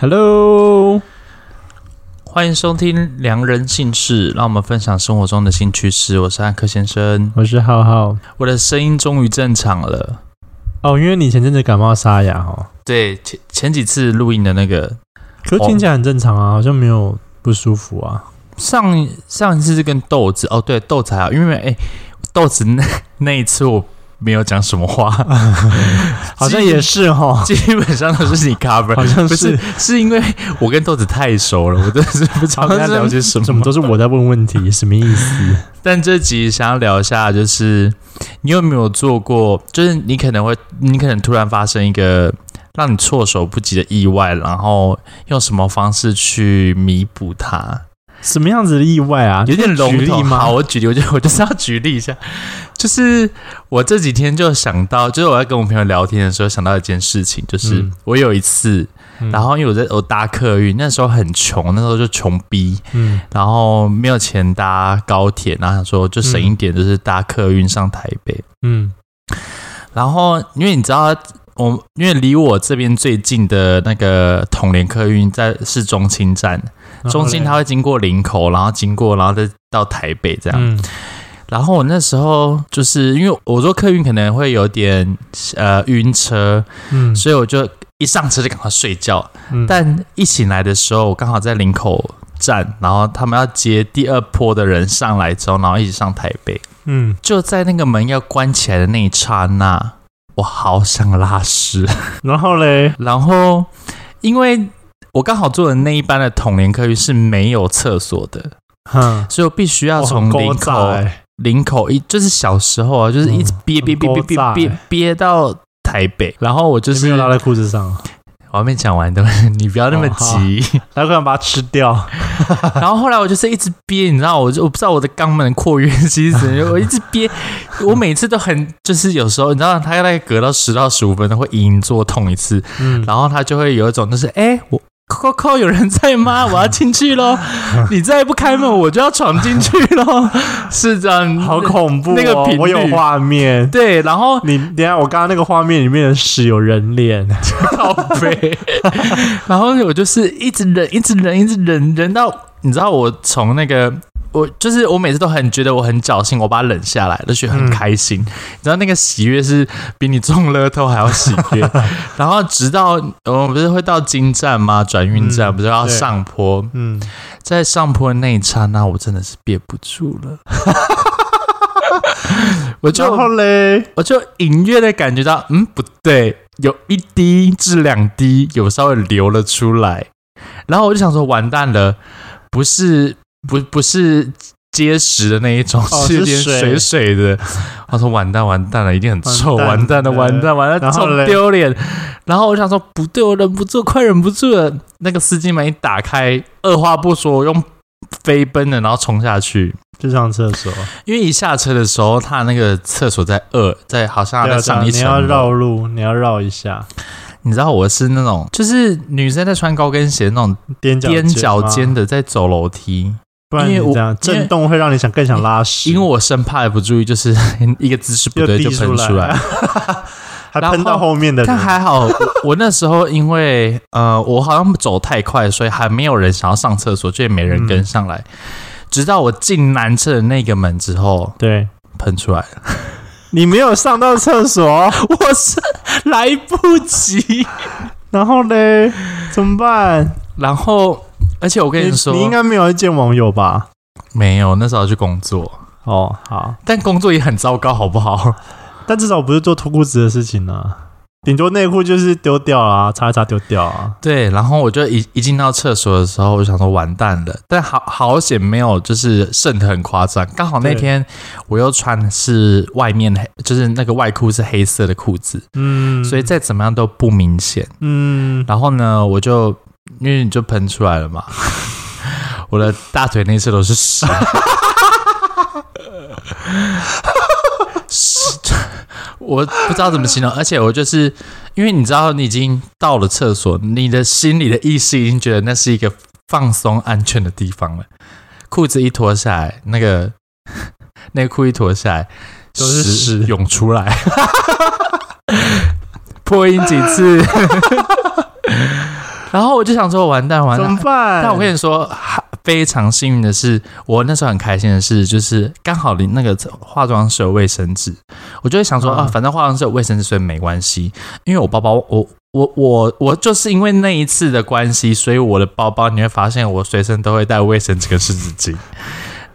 Hello，欢迎收听《良人姓氏》，让我们分享生活中的新趣事。我是汉克先生，我是浩浩。我的声音终于正常了哦，因为你前阵子感冒沙哑哦。对，前前几次录音的那个，可听起来很正常啊，好像没有不舒服啊。上上一次是跟豆子哦，对，豆子还好，因为哎，豆子那 那一次我。没有讲什么话，好像也是哈，基本上都是你 cover，好像是，是是因为我跟豆子太熟了，我真的是不知道跟他聊些什么，怎么都是我在问问题，什么意思？但这集想要聊一下，就是你有没有做过，就是你可能会，你可能突然发生一个让你措手不及的意外，然后用什么方式去弥补它？什么样子的意外啊？有点笼统吗？好，我举例，我就 我就是要举例一下，就是我这几天就想到，就是我在跟我朋友聊天的时候想到一件事情，就是我有一次，嗯、然后因为我在我搭客运，那时候很穷，那时候就穷逼，嗯，然后没有钱搭高铁，然后想说就省一点，就是搭客运上台北，嗯，然后因为你知道。我因为离我这边最近的那个统联客运在是中清站，中心它会经过林口，然后经过，然后再到台北这样。嗯、然后我那时候就是因为我坐客运可能会有点呃晕车，嗯，所以我就一上车就赶快睡觉。嗯、但一醒来的时候，我刚好在林口站，然后他们要接第二波的人上来之后，然后一起上台北。嗯，就在那个门要关起来的那一刹那。我好想拉屎，然后嘞，然后因为我刚好坐的那一班的统联客运是没有厕所的，哼，所以我必须要从领口，领口一就是小时候啊，就是一直憋憋憋憋憋憋憋到台北，然后我就是拉在裤子上。我还没讲完，等会你不要那么急，他可能把它吃掉。然后后来我就是一直憋，你知道，我就我不知道我的肛门括约肌是怎样，我一直憋，我每次都很就是有时候你知道，他大概隔到十到十五分钟会隐隐作痛一次，嗯，然后他就会有一种就是哎、欸、我。扣扣，有人在吗？我要进去喽！你再不开门，我就要闯进去喽！是这样，好恐怖哦！那个频率，我有画面。对，然后你等下，我刚刚那个画面里面的屎有人脸，好肥。然后我就是一直忍，一直忍，一直忍，忍到你知道，我从那个。我就是我每次都很觉得我很侥幸，我把它忍下来，都觉得很开心。嗯、你知道那个喜悦是比你中乐透还要喜悦。然后直到我们不是会到金站吗？转运站、嗯、不是要上坡？嗯，在上坡的那一刹那，我真的是憋不住了。我就后来我就隐约的感觉到，嗯，不对，有一滴至两滴有稍微流了出来。然后我就想说，完蛋了，不是。不不是结实的那一种，哦、是有点水水的。他说：“完蛋，完蛋了，一定很臭，完蛋了，完蛋，完蛋，臭丢脸。”然后我想说：“不对，我忍不住，快忍不住了。”那个司机门一打开，二话不说，我用飞奔的，然后冲下去就上厕所。因为一下车的时候，他那个厕所在二，在好像在上一层，你要绕路，你要绕一下。你知道我是那种，就是女生在穿高跟鞋那种踮踮脚尖的，在走楼梯。不然你这样震动会让你想更想拉屎，因为我生怕不注意，就是 一个姿势不对就喷出来，还喷到后面的。但还好，我那时候因为呃，我好像走太快，所以还没有人想要上厕所，就也没人跟上来。嗯、直到我进男厕的那个门之后，对，喷出来了。你没有上到厕所，我是来不及。然后呢？怎么办？然后。而且我跟你说，你，你应该没有见网友吧？没有，那时候去工作哦。好，但工作也很糟糕，好不好？但至少不是做脱裤子的事情呢、啊。顶多内裤就是丢掉啊，擦一擦丢掉啊。对，然后我就一一进到厕所的时候，我就想说完蛋了。但好好险没有，就是渗的很夸张。刚好那天我又穿的是外面黑，就是那个外裤是黑色的裤子，嗯，所以再怎么样都不明显，嗯。然后呢，我就。因为你就喷出来了嘛，我的大腿内侧都是屎，屎，我不知道怎么形容，而且我就是因为你知道你已经到了厕所，你的心里的意识已经觉得那是一个放松安全的地方了，裤子一脱下来，那个内 裤一脱下来，都是屎。涌出来，破音几次。然后我就想说，完蛋完蛋，怎么办？但我跟你说，非常幸运的是，我那时候很开心的是，就是刚好你那个化妆室有卫生纸，我就会想说、嗯、啊，反正化妆室有卫生纸，所以没关系。因为我包包，我我我我就是因为那一次的关系，所以我的包包你会发现，我随身都会带卫生纸跟湿纸巾。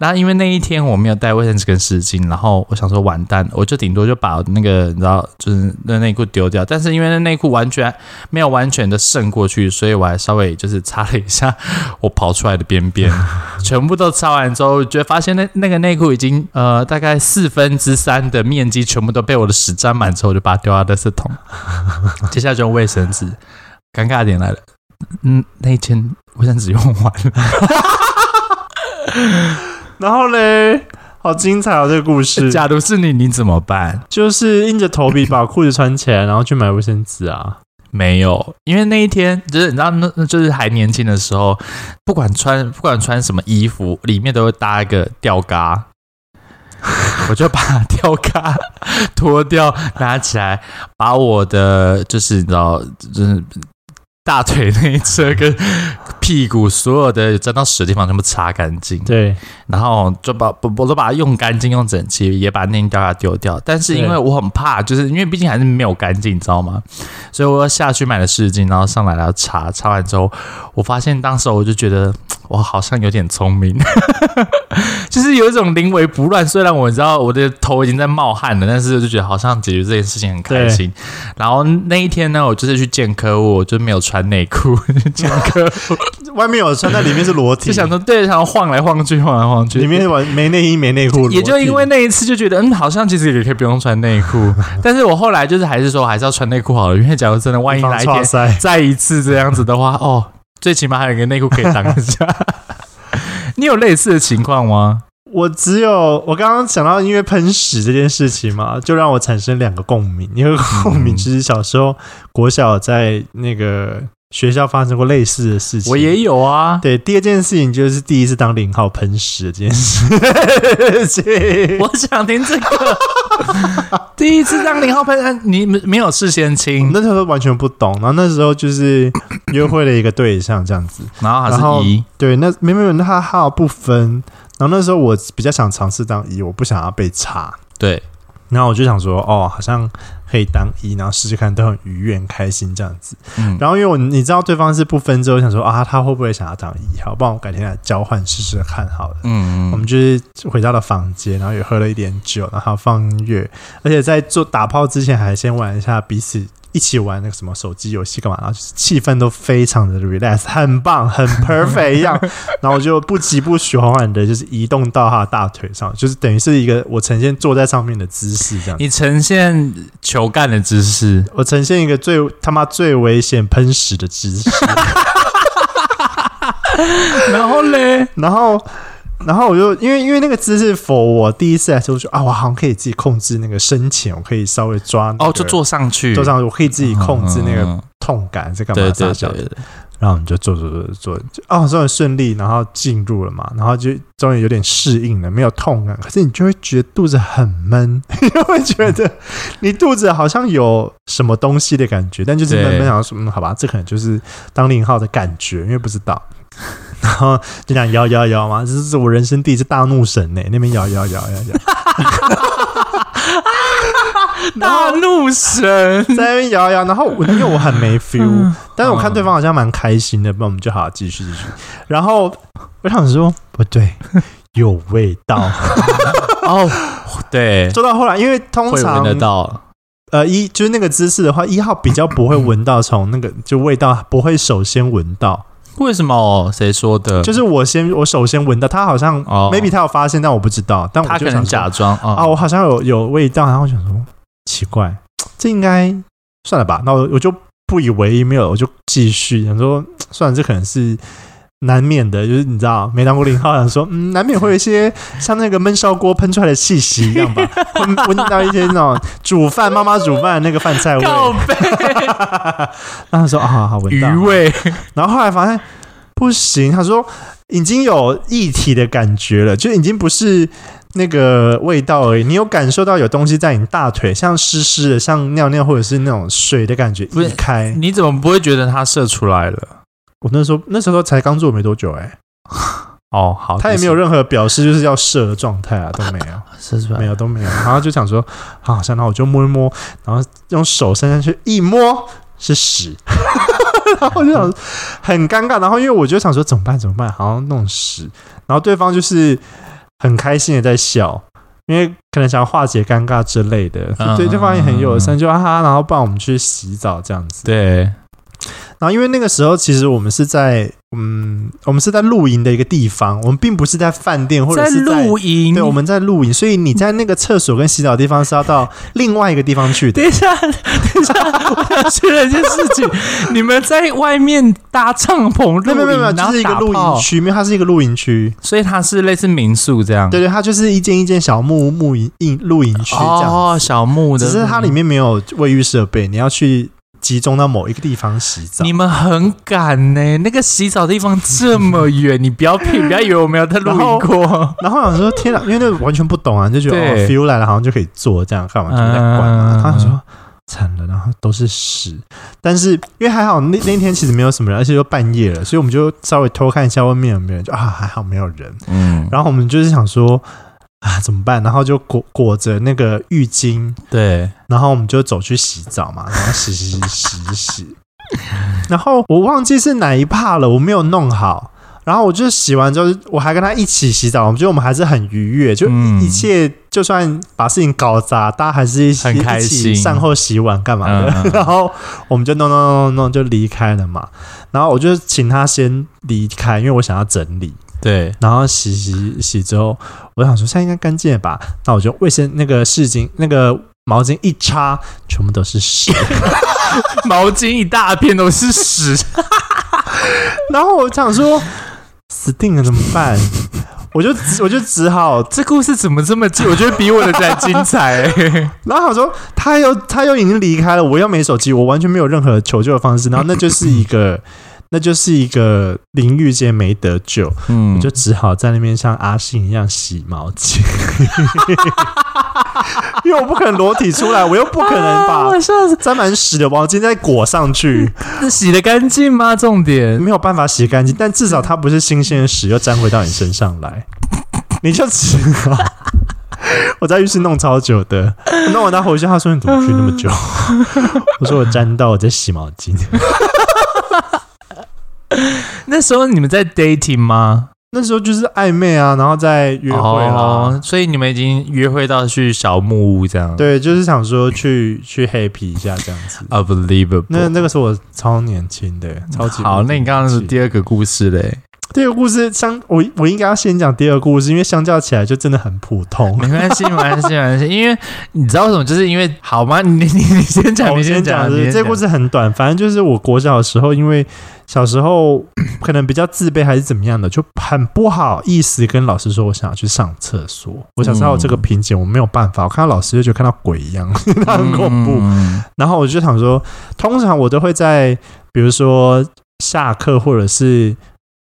然后因为那一天我没有带卫生纸跟湿巾，然后我想说完蛋，我就顶多就把那个你知道，就是那内裤丢掉。但是因为那内裤完全没有完全的渗过去，所以我还稍微就是擦了一下我跑出来的边边，全部都擦完之后，我觉得发现那那个内裤已经呃大概四分之三的面积全部都被我的屎沾满之后，我就把它丢到垃圾桶。接下来就用卫生纸，尴尬点来了，嗯，那一天卫生纸用完了。然后嘞，好精彩哦！这个故事，假如是你，你怎么办？就是硬着头皮把裤子穿起来，然后去买卫生纸啊？没有，因为那一天就是你知道，那那就是还年轻的时候，不管穿不管穿什么衣服，里面都会搭一个吊嘎，我就把 吊嘎脱掉，拿起来，把我的就是你知道，就是。大腿内侧 跟屁股所有的沾到屎的地方全部擦干净，对，然后就把我我都把它用干净、用整齐，也把那掉下丢掉。但是因为我很怕，就是因为毕竟还是没有干净，你知道吗？所以我要下去买了湿巾，然后上来然后擦，擦完之后，我发现当时我就觉得。我好像有点聪明，就是有一种临危不乱。虽然我知道我的头已经在冒汗了，但是我就觉得好像解决这件事情很开心。然后那一天呢，我就是去见客户，我就没有穿内裤。讲课 外面有穿，但里面是裸体。就想说，对，然后晃来晃去，晃来晃去，里面完没内衣、没内裤。也就因为那一次，就觉得嗯，好像其实也可以不用穿内裤。但是我后来就是还是说，还是要穿内裤好了，因为假如真的万一哪一天再一次这样子的话，哦。最起码还有一个内裤可以挡一下。你有类似的情况吗？我只有我刚刚讲到因为喷屎这件事情嘛，就让我产生两个共鸣。一个共鸣就是小时候国小在那个。学校发生过类似的事情，我也有啊。对，第二件事情就是第一次当零号喷屎这件事情。我想听这个。第一次当零号喷，你没没有事先亲，那时候完全不懂。然后那时候就是约会了一个对象这样子，然后还是一。对，那没没有那号不分。然后那时候我比较想尝试当一，我不想要被插。对。然后我就想说，哦，好像可以当一，然后试试看，都很愉悦、开心这样子。嗯，然后因为我你知道对方是不分之后，想说啊，他会不会想要当一好？不然我改天来交换试试看好了。嗯嗯，我们就是回到了房间，然后也喝了一点酒，然后放音乐，而且在做打炮之前，还先玩一下彼此。一起玩那个什么手机游戏干嘛？然后就是气氛都非常的 relax，很棒，很 perfect 一样。然后我就不急不徐，缓缓的，就是移动到他的大腿上，就是等于是一个我呈现坐在上面的姿势，这样。你呈现球干的姿势，我呈现一个最他妈最危险喷屎的姿势。然后嘞，然后。然后我就因为因为那个姿势，for 我第一次来说，我就啊，我好像可以自己控制那个深浅，我可以稍微抓、那个、哦，就坐上去，坐上去，我可以自己控制那个痛感在干嘛？对对对，对。然后我们就坐坐坐坐，就哦，终于顺利，然后进入了嘛，然后就终于有点适应了，没有痛感，可是你就会觉得肚子很闷，你就会觉得你肚子好像有什么东西的感觉，但就是闷闷，想说嗯，好吧，这可能就是当零号的感觉，因为不知道。然后就这样摇摇摇嘛，这是我人生第一次大怒神呢。那边摇摇摇摇摇，大怒神 在那边摇摇。然后我因为我很没 feel，但是我看对方好像蛮开心的，那我们就好好继续继续。然后我想说不对，有味道哦。对，做到后来，因为通常闻得到。呃，一就是那个姿势的话，一号比较不会闻到从那个就味道不会首先闻到。为什么？谁说的？就是我先，我首先闻到他好像、哦、，maybe 他有发现，但我不知道。但我就想他可能假装、哦、啊，我好像有有味道，然后我想说奇怪，这应该算了吧。那我我就不以为意，没有，我就继续想说，算了，这可能是。难免的，就是你知道，没当过零号，想说，嗯，难免会有一些像那个焖烧锅喷出来的气息一样吧，闻闻到一些那种煮饭妈妈煮饭的那个饭菜味。然后他说啊，好好闻到鱼味。然后后来发现不行，他说已经有液体的感觉了，就已经不是那个味道而已。你有感受到有东西在你大腿，像湿湿的，像尿尿或者是那种水的感觉。不是开，你怎么不会觉得它射出来了？我那时候那时候才刚做没多久哎、欸。哦，好，他也没有任何表示就是要射的状态啊，都没有，射出来？没有都没有。然后就想说，好，像那我就摸一摸，然后用手伸上去一摸是屎，然后我就想很尴尬。然后因为我就想说怎么办怎么办，好像弄屎。然后对方就是很开心的在笑，因为可能想要化解尴尬之类的，嗯、对对方也很友善，就啊哈，然后帮我们去洗澡这样子。对。然后，因为那个时候，其实我们是在，嗯，我们是在露营的一个地方，我们并不是在饭店或者是在露营。对，我们在露营，所以你在那个厕所跟洗澡的地方是要到另外一个地方去的。等一下，等一下，我想确认一件事情：你们在外面搭帐篷露营，没有没有没有，就是一个露营区，因为它是一个露营区，所以它是类似民宿这样。对对，它就是一间一间小木木营露营区这样。哦，小木的，只是它里面没有卫浴设备，你要去。集中到某一个地方洗澡，你们很赶呢？那个洗澡的地方这么远，你不要骗，不要以为我们有在露营过。然后我想说，天哪，因为那个完全不懂啊，就觉得哦，feel 来了，好像就可以做这样，干嘛就在管啊？他说惨了，然后都是屎。但是因为还好那那天其实没有什么人，而且又半夜了，所以我们就稍微偷看一下外面有没有人，就啊还好没有人。嗯，然后我们就是想说。啊，怎么办？然后就裹裹着那个浴巾，对，然后我们就走去洗澡嘛，然后洗洗洗洗洗，然后我忘记是哪一帕了，我没有弄好，然后我就洗完之后，我还跟他一起洗澡，我觉得我们还是很愉悦，就一切就算把事情搞砸，大家还是一起一起善后洗碗干嘛的，嗯、然后我们就弄弄弄弄弄就离开了嘛，然后我就请他先离开，因为我想要整理。对，然后洗洗洗之后，我想说现在应该干净了吧？那我就卫生那个湿巾那个毛巾一擦，全部都是屎，毛巾一大片都是屎。然后我想说死定了怎么办？我就我就只好这故事怎么这么近？我觉得比我的还精彩。然后我说他又他又已经离开了，我又没手机，我完全没有任何求救的方式。然后那就是一个。那就是一个淋浴间没得救，嗯，我就只好在那边像阿信一样洗毛巾，因为我不可能裸体出来，我又不可能把沾满屎的毛巾再裹上去，那 洗得干净吗？重点没有办法洗干净，但至少它不是新鲜的屎又沾回到你身上来，你就只好 我在浴室弄超久的，弄完他回去，他说你怎么去那么久？我说我沾到我在洗毛巾。那时候你们在 dating 吗？那时候就是暧昧啊，然后在约会啦、哦，所以你们已经约会到去小木屋这样。对，就是想说去去 happy 一下这样子。Unbelievable，那那个时候我超年轻的，超级好。那你刚刚是第二个故事嘞？第二个故事相我我应该要先讲第二个故事，因为相较起来就真的很普通。没关系，没关系，没关系。因为你知道为什么？就是因为好吗？你你 你先讲，你先讲。是这故事很短，反正就是我国小的时候，因为小时候可能比较自卑还是怎么样的，就很不好意思跟老师说我想要去上厕所。我小时候有这个瓶颈，我没有办法。我看到老师就觉得看到鬼一样，他很恐怖。然后我就想说，通常我都会在比如说下课或者是。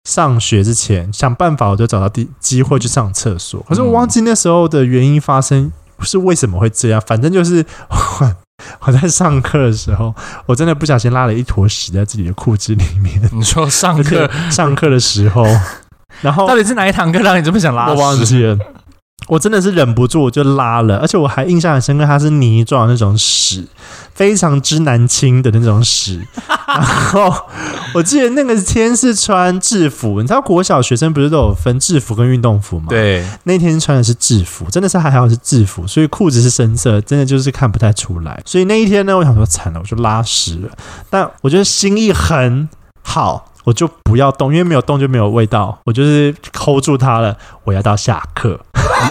上学之前想办法，我就找到机机会去上厕所。可是我忘记那时候的原因发生是为什么会这样。反正就是我，我在上课的时候，我真的不小心拉了一坨屎在自己的裤子里面。你说上课 上课的时候，然后到底是哪一堂课让你这么想拉屎？我忘记了。我真的是忍不住，我就拉了，而且我还印象很深刻，它是泥状的那种屎，非常之难清的那种屎。然后我记得那个天是穿制服，你知道国小学生不是都有分制服跟运动服吗？对，那天穿的是制服，真的是还好是制服，所以裤子是深色，真的就是看不太出来。所以那一天呢，我想说惨了，我就拉屎了。但我觉得心意很好。我就不要动，因为没有动就没有味道。我就是 hold 住它了。我要到下课，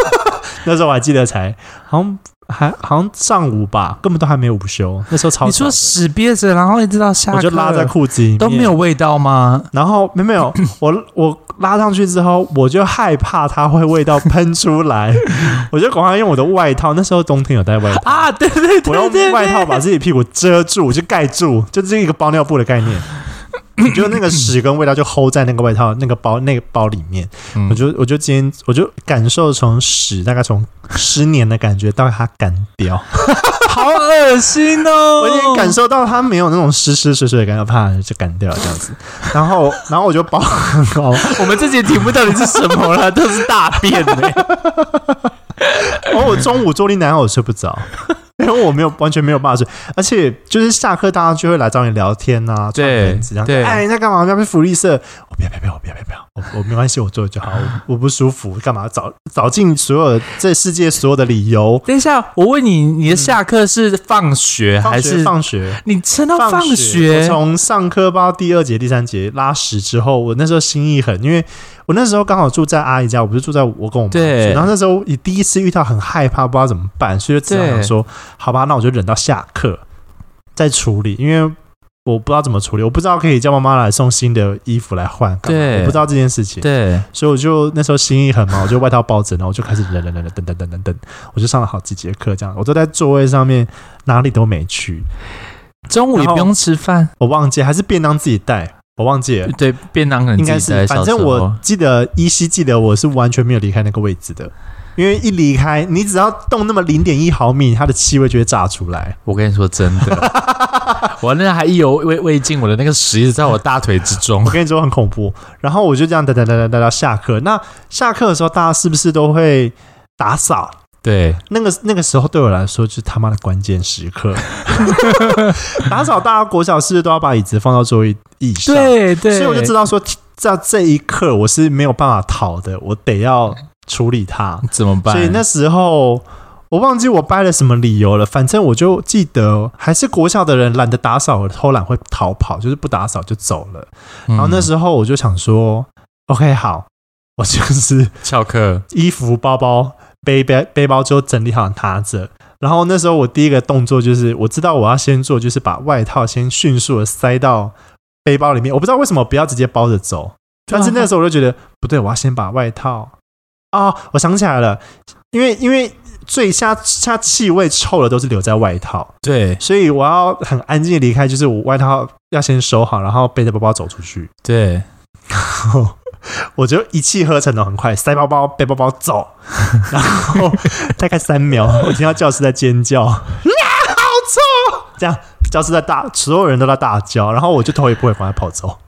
那时候我还记得才好像还好像上午吧，根本都还没有午休。那时候超你说屎憋着，然后一直到下课，我就拉在裤子里面都没有味道吗？然后没没有，我我拉上去之后，我就害怕它会味道 喷出来，我就赶快用我的外套。那时候冬天有带外套啊，对对对，对，我用外套把自己屁股遮住，就盖住，就这一个包尿布的概念。你就那个屎跟味道就 hold 在那个外套那个包那个包里面。嗯、我就我就今天我就感受从屎大概从湿黏的感觉到它干掉。好恶心哦！我已经感受到它没有那种湿湿水水的感觉，怕就干掉了这样子。然后，然后我就包很好。我们这节题目到底是什么了？都是大便呢。然 后我中午坐立难安，我睡不着。因为我没有完全没有办法睡，而且就是下课大家就会来找你聊天啊，对，这样对，哎，你在干嘛？要不要福利社？我不要，不要，不要，我不要，不要，我我没关系，我坐就好。我我不舒服，干嘛找找尽所有这世界所有的理由？等一下，我问你，你的下课是放学还是放学？你撑到放学？我从上课到第二节、第三节拉屎之后，我那时候心一狠，因为。我那时候刚好住在阿姨家，我不是住在我跟我妈住，然后那时候也第一次遇到很害怕，不知道怎么办，所以就只好想说，好吧，那我就忍到下课再处理，因为我不知道怎么处理，我不知道可以叫妈妈来送新的衣服来换，对，我不知道这件事情，对，所以我就那时候心一狠嘛，我就外套包着，然后我就开始忍忍忍忍等等等等等，我就上了好几节课，这样。我都在座位上面哪里都没去，中午也不用吃饭，我忘记还是便当自己带。我忘记了，对，便当可能应该是，反正我记得依稀记得我是完全没有离开那个位置的，因为一离开，你只要动那么零点一毫米，它的气味就会炸出来。我跟你说真的，我那还意犹未未尽，我的那个屎一直在我大腿之中。我跟你说很恐怖。然后我就这样哒哒哒哒哒到下课。那下课的时候，大家是不是都会打扫？对，那个那个时候对我来说就是他妈的关键时刻。打扫，大家国小是不是都要把椅子放到座位椅上？对对，所以我就知道说，在这一刻我是没有办法逃的，我得要处理它。怎么办？所以那时候我忘记我掰了什么理由了，反正我就记得还是国小的人懒得打扫，偷懒会逃跑，就是不打扫就走了。然后那时候我就想说、嗯、，OK，好，我就是翘课，衣服、包包。背背背包之后整理好拿着，然后那时候我第一个动作就是，我知道我要先做，就是把外套先迅速的塞到背包里面。我不知道为什么不要直接包着走，但是那时候我就觉得不对，我要先把外套啊、哦，我想起来了，因为因为最下下气味臭的都是留在外套，对，所以我要很安静的离开，就是我外套要先收好，然后背着包包走出去，对。我就一气呵成的很快塞包包背包包走，然后大概三秒，我听到教室在尖叫，啊，好臭！这样教室在大，所有人都在大叫，然后我就头也不回，赶快跑走。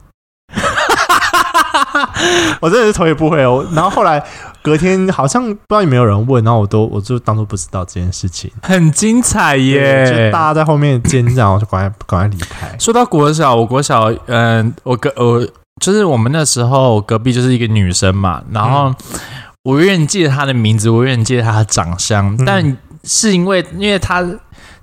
我真的是头也不回哦。然后后来隔天好像不知道有没有人问，然后我都我就当做不知道这件事情，很精彩耶！就大家在后面尖叫，我就赶快赶快离开。说到国小，我国小，嗯，我跟我。就是我们那时候隔壁就是一个女生嘛，然后我永远记得她的名字，我永远记得她的长相，但是因为因为她。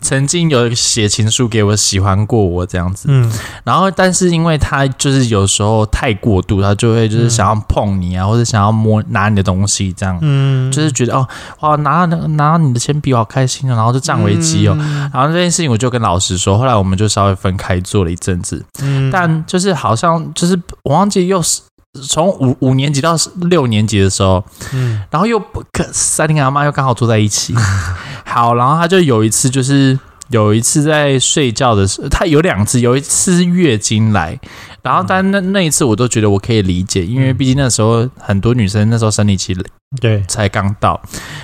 曾经有写情书给我，喜欢过我这样子，嗯，然后但是因为他就是有时候太过度，他就会就是想要碰你啊，嗯、或者想要摸拿你的东西这样，嗯，就是觉得哦，哇，拿到那个拿到你的铅笔好开心哦，然后就占为己有，嗯、然后这件事情我就跟老师说，后来我们就稍微分开坐了一阵子，嗯，但就是好像就是我忘记又是。从五五年级到六年级的时候，嗯，然后又不可三林阿妈又刚好坐在一起，好，然后他就有一次就是有一次在睡觉的时候，他有两次，有一次是月经来，然后但那那一次我都觉得我可以理解，因为毕竟那时候很多女生那时候生理期对。才刚到，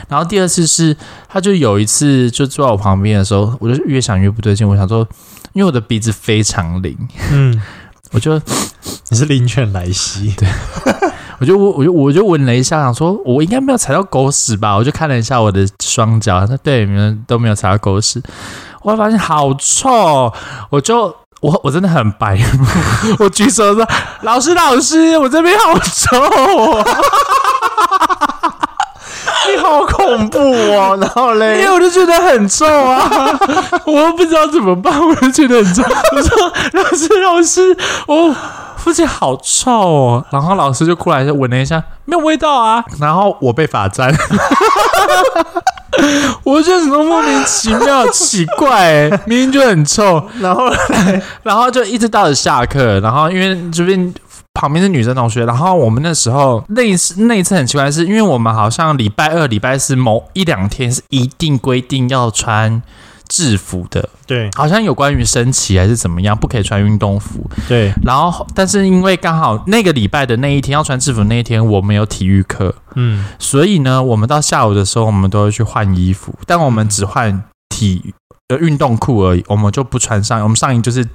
然后第二次是他就有一次就坐在我旁边的时候，我就越想越不对劲，我想说，因为我的鼻子非常灵，嗯。我就你是灵犬莱西，对，我就我我就我就闻了一下，想说我应该没有踩到狗屎吧？我就看了一下我的双脚，那对，你们都没有踩到狗屎。我发现好臭，我就我我真的很白，我举手说：“老师老师，我这边好臭。”你好恐怖哦！然后嘞，因为我就觉得很臭啊，我又不知道怎么办，我就觉得很臭。我说：“老师，老师，我附近好臭哦。”然后老师就过来就闻了一下，没有味道啊。然后我被罚站，我觉得什么莫名其妙、奇怪，明明就很臭。然后来，然后就一直到了下课，然后因为这边。旁边是女生同学，然后我们那时候那一次那一次很奇怪的是，因为我们好像礼拜二、礼拜四某一两天是一定规定要穿制服的，对，好像有关于升旗还是怎么样，不可以穿运动服。对，然后但是因为刚好那个礼拜的那一天要穿制服那一天，我们有体育课，嗯，所以呢，我们到下午的时候，我们都会去换衣服，但我们只换体呃运动裤而已，我们就不穿上，我们上衣就是。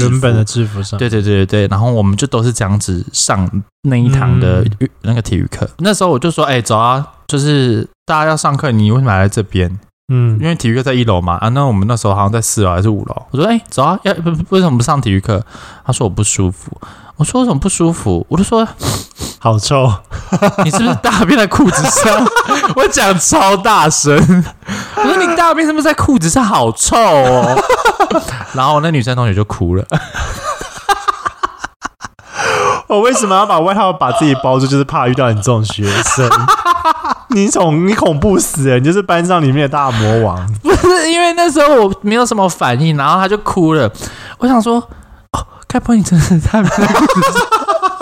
原本的制服上，对对对对，然后我们就都是这样子上那一堂的那个体育课。嗯、那时候我就说：“哎、欸，走啊，就是大家要上课，你为什么来这边？嗯，因为体育课在一楼嘛。啊，那我们那时候好像在四楼还是五楼。我说：哎、欸，走啊，要不为什么不上体育课？他说我不舒服。我说为什么不舒服？我就说好臭，你是不是大便在裤子上？我讲超大声。我说你大便是不是在裤子上？好臭哦。”然后那女生同学就哭了。我为什么要把外套把自己包住？就是怕遇到你这种学生。你恐你恐怖死了，你就是班上里面的大魔王。不是因为那时候我没有什么反应，然后他就哭了。我想说，哦，该不会你真的是在裤子上？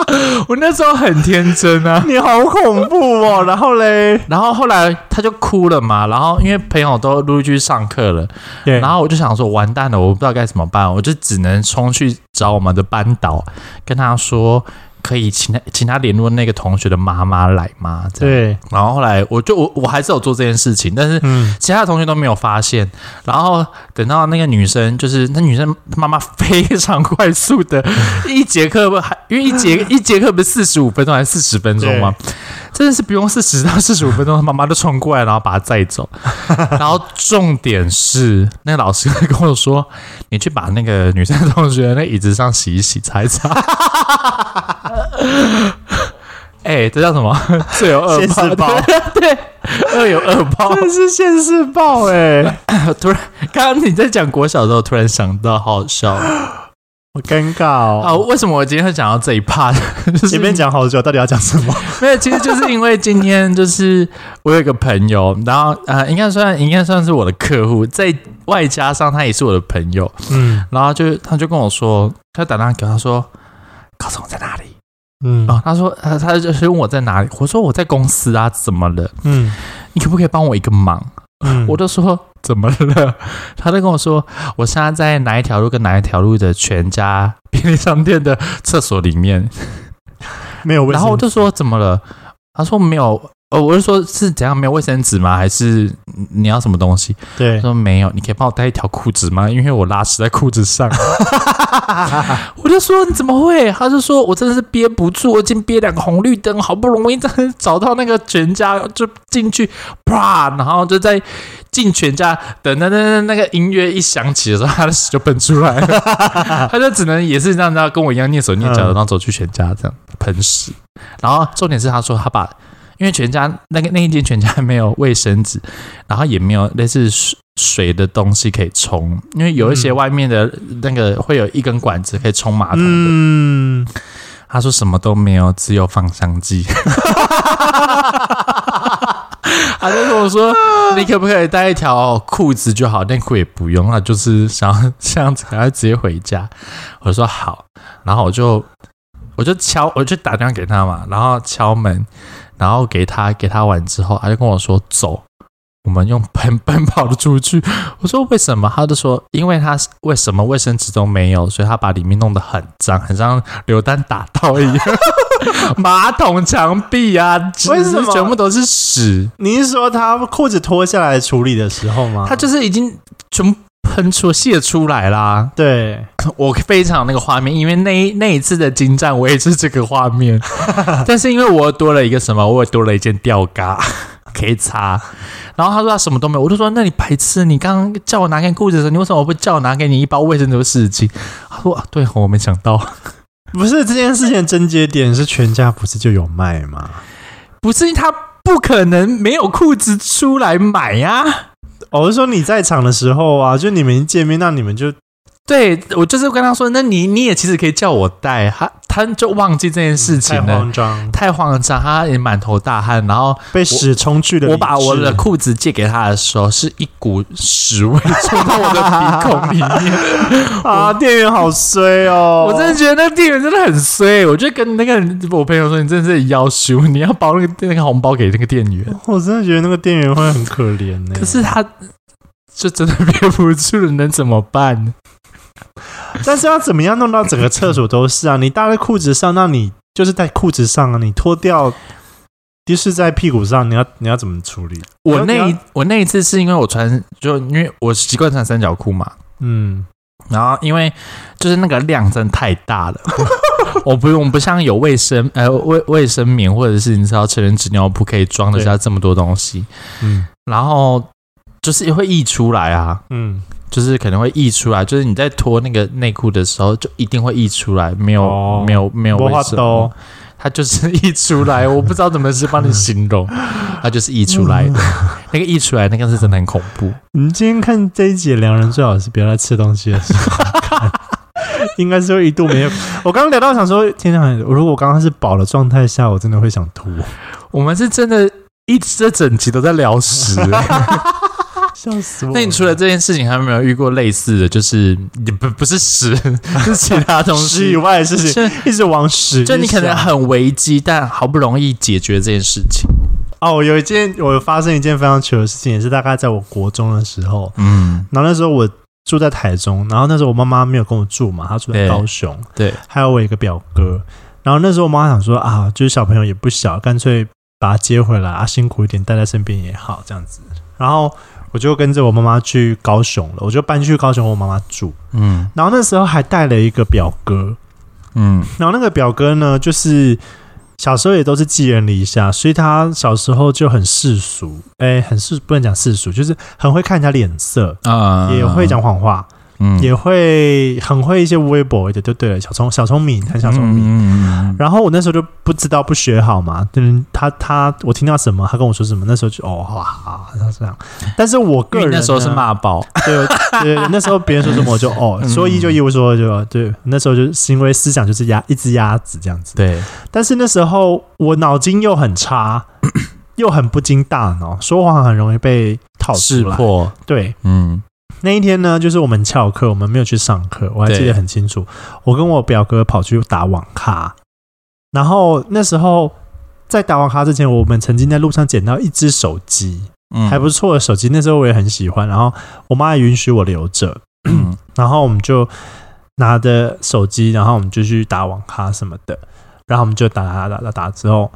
我那时候很天真啊，你好恐怖哦！然后嘞，然后后来他就哭了嘛。然后因为朋友都陆续去上课了，对。然后我就想说，完蛋了，我不知道该怎么办，我就只能冲去找我们的班导，跟他说。可以请他请他联络那个同学的妈妈来吗？对。然后后来我就我我还是有做这件事情，但是其他的同学都没有发现。然后等到那个女生，就是那女生妈妈非常快速的，一节课不还因为一节一节课不是四十五分钟还是四十分钟吗？真的是不用四十到四十五分钟，妈妈就冲过来，然后把他载走。然后重点是那个老师跟我说：“你去把那个女生同学那椅子上洗一洗，擦一擦。”哎、欸，这叫什么？罪有恶报。对，恶有恶报。这是现世报哎！突然，刚刚你在讲国小的时候，突然想到，好好笑，好尴尬哦。啊，为什么我今天会讲到这一 part？就是、前面讲好久，到底要讲什么？没有，其实就是因为今天就是 我有一个朋友，然后呃，应该算应该算是我的客户，在外加上他也是我的朋友，嗯，然后就他就跟我说，他打电话给他说，告诉我在哪里。嗯啊、哦，他说，他他就是问我在哪里，我说我在公司啊，怎么了？嗯，你可不可以帮我一个忙？嗯，我就说怎么了？他就跟我说，我现在在哪一条路跟哪一条路的全家便利商店的厕所里面，没有。然后我就说怎么了？他说没有。哦，我是说是怎样？没有卫生纸吗？还是你要什么东西？对，他说没有。你可以帮我带一条裤子吗？因为我拉屎在裤子上。我就说你怎么会？他就说我真的是憋不住，我已经憋两个红绿灯，好不容易 在找到那个全家，就进去，啪，然后就在进全家，等等等那个音乐一响起的时候，他的屎就喷出来了。他就只能也是这样，跟我一样蹑手蹑脚的，然后走去全家这样喷屎。然后重点是他说他把。因为全家那个那一间全家没有卫生纸，然后也没有类似水水的东西可以冲，因为有一些外面的那个会有一根管子可以冲马桶的。嗯，他说什么都没有，只有放香剂。他就跟我说：“你可不可以带一条裤子就好，内裤也不用，那就是想要这样子，然后直接回家。”我说好，然后我就我就敲，我就打电话给他嘛，然后敲门。然后给他给他完之后，他就跟我说：“走，我们用 奔奔跑的出去。”我说：“为什么？”他就说：“因为他为什么卫生纸都没有，所以他把里面弄得很脏，很像流弹打到一样。马桶、墙壁啊，为什么全部都是屎？你是说他裤子脱下来处理的时候吗？他就是已经全部喷出泄出来啦。对，我非常那个画面，因为那那一次的精战，我也是这个画面。但是因为我多了一个什么，我也多了一件吊嘎 可以擦。然后他说他什么都没有，我就说那你白痴，你刚刚叫我拿给裤子的时候，你为什么不叫我拿给你一包卫生纸湿巾？他说啊，对，我没想到，不是这件事情的症结点是全家不是就有卖吗？不是他不可能没有裤子出来买呀、啊。我是说你在场的时候啊，就你们一见面，那你们就对我就是跟他说，那你你也其实可以叫我带他。他就忘记这件事情了，太慌张，太慌张，他也满头大汗，然后被屎冲去了。我把我的裤子借给他的时候，是一股屎味冲到我的鼻孔里面。啊，店员好衰哦！我真的觉得那店员真的很衰。我就跟那个我朋友说，你真的是夭寿，你要包那个那个红包给那个店员。我真的觉得那个店员会很可怜呢。可是他。就真的 憋不住了，能怎么办？但是要怎么样弄到整个厕所都是啊？你搭在裤子上，那你就是在裤子上啊，你脱掉，就是在屁股上，你要你要怎么处理？我那一我那一次是因为我穿，就因为我习惯穿三角裤嘛，嗯，然后因为就是那个量真的太大了，我不用不像有卫生呃卫卫生棉或者是你知道成人纸尿布可以装得下这么多东西，嗯，然后就是会溢出来啊，嗯。就是可能会溢出来，就是你在脱那个内裤的时候，就一定会溢出来，没有、哦、没有没有为什么，它就是溢出来，我不知道怎么是帮你形容，它就是溢出来的，那个溢出来那个是真的很恐怖。你今天看这一集，两人最好是不要在吃东西的时候看，应该是会一度没有。我刚刚聊到想说，天哪，如果我刚刚是饱的状态下，我真的会想吐。我们是真的一直这整集都在聊食。笑死我！那你除了这件事情，还有没有遇过类似的？就是你不不是屎，是其他东西以外的事情，一直往屎。就你可能很危机，但好不容易解决这件事情。哦，有一件我有发生一件非常糗的事情，也是大概在我国中的时候。嗯，然后那时候我住在台中，然后那时候我妈妈没有跟我住嘛，她住在高雄。对，还有我一个表哥。然后那时候我妈想说啊，就是小朋友也不小，干脆把他接回来啊，辛苦一点带在身边也好，这样子。然后。我就跟着我妈妈去高雄了，我就搬去高雄，我妈妈住。嗯，然后那时候还带了一个表哥，嗯，然后那个表哥呢，就是小时候也都是寄人篱下，所以他小时候就很世俗，哎，很世不能讲世俗，就是很会看人家脸色啊，也会讲谎话。嗯，也会很会一些微博的，就对了，小聪小聪明，很小聪明。嗯，然后我那时候就不知道不学好嘛，嗯，他他我听到什么，他跟我说什么，那时候就哦哇，他这样。但是我个人那时候是骂爆，对对，那时候别人说什么我就哦说 一就一，我说就对。那时候就是因为思想就是鸭一只鸭子这样子。对，但是那时候我脑筋又很差，又很不经大脑，说谎很容易被套识破。对，嗯。那一天呢，就是我们翘课，我们没有去上课，我还记得很清楚。我跟我表哥跑去打网咖，然后那时候在打网咖之前，我们曾经在路上捡到一只手机，嗯，还不错的手机。那时候我也很喜欢，然后我妈也允许我留着，嗯，然后我们就拿着手机，然后我们就去打网咖什么的，然后我们就打打打打打之后，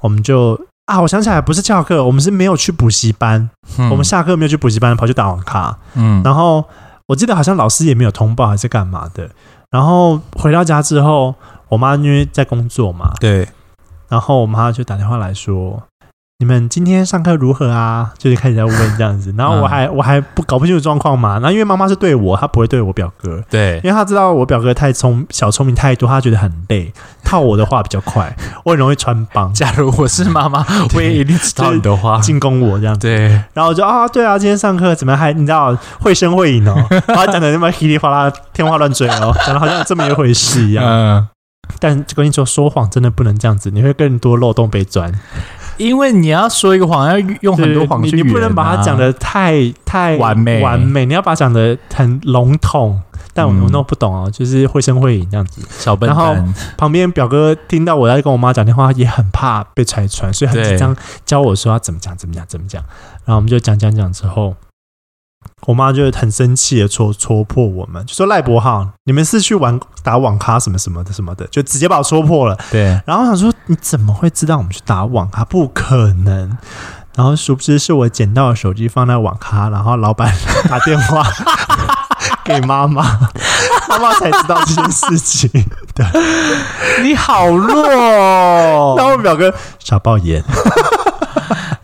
我们就。啊，我想起来，不是翘课，我们是没有去补习班。嗯、我们下课没有去补习班，跑去打网咖。嗯，然后我记得好像老师也没有通报，还是干嘛的。然后回到家之后，我妈因为在工作嘛，对。然后我妈就打电话来说。你们今天上课如何啊？就是开始在问这样子，然后我还、嗯、我还不搞不清楚状况嘛。然后因为妈妈是对我，她不会对我表哥，对，因为她知道我表哥太聪小聪明太多，她觉得很累，套我的话比较快，我很容易穿帮。假如我是妈妈，我也一定知道你的话进攻我这样子。对，然后我就啊，对啊，今天上课怎么还你知道会声会影哦，然后讲的那么稀里哗啦，天花乱坠哦，讲的好像有这么一回事一样。嗯，但跟你说说谎真的不能这样子，你会更多漏洞被钻。因为你要说一个谎，要用很多谎去你，你不能把它讲的太太完美完美，你要把它讲的很笼统。但我们都不懂哦，就是会声会影这样子。小笨蛋。然后旁边表哥听到我在跟我妈讲电话，也很怕被拆穿，所以很紧张，教我说要怎么讲，怎么讲，怎么讲。然后我们就讲讲讲之后。我妈就很生气的戳戳破我们，就说赖博浩，你们是去玩打网咖什么什么的什么的，就直接把我戳破了。对，然后我想说你怎么会知道我们去打网咖？不可能。然后殊不知是我捡到的手机放在网咖，然后老板 打电话 给妈妈，妈妈才知道这件事情。对，你好弱哦。然后我表哥傻爆眼。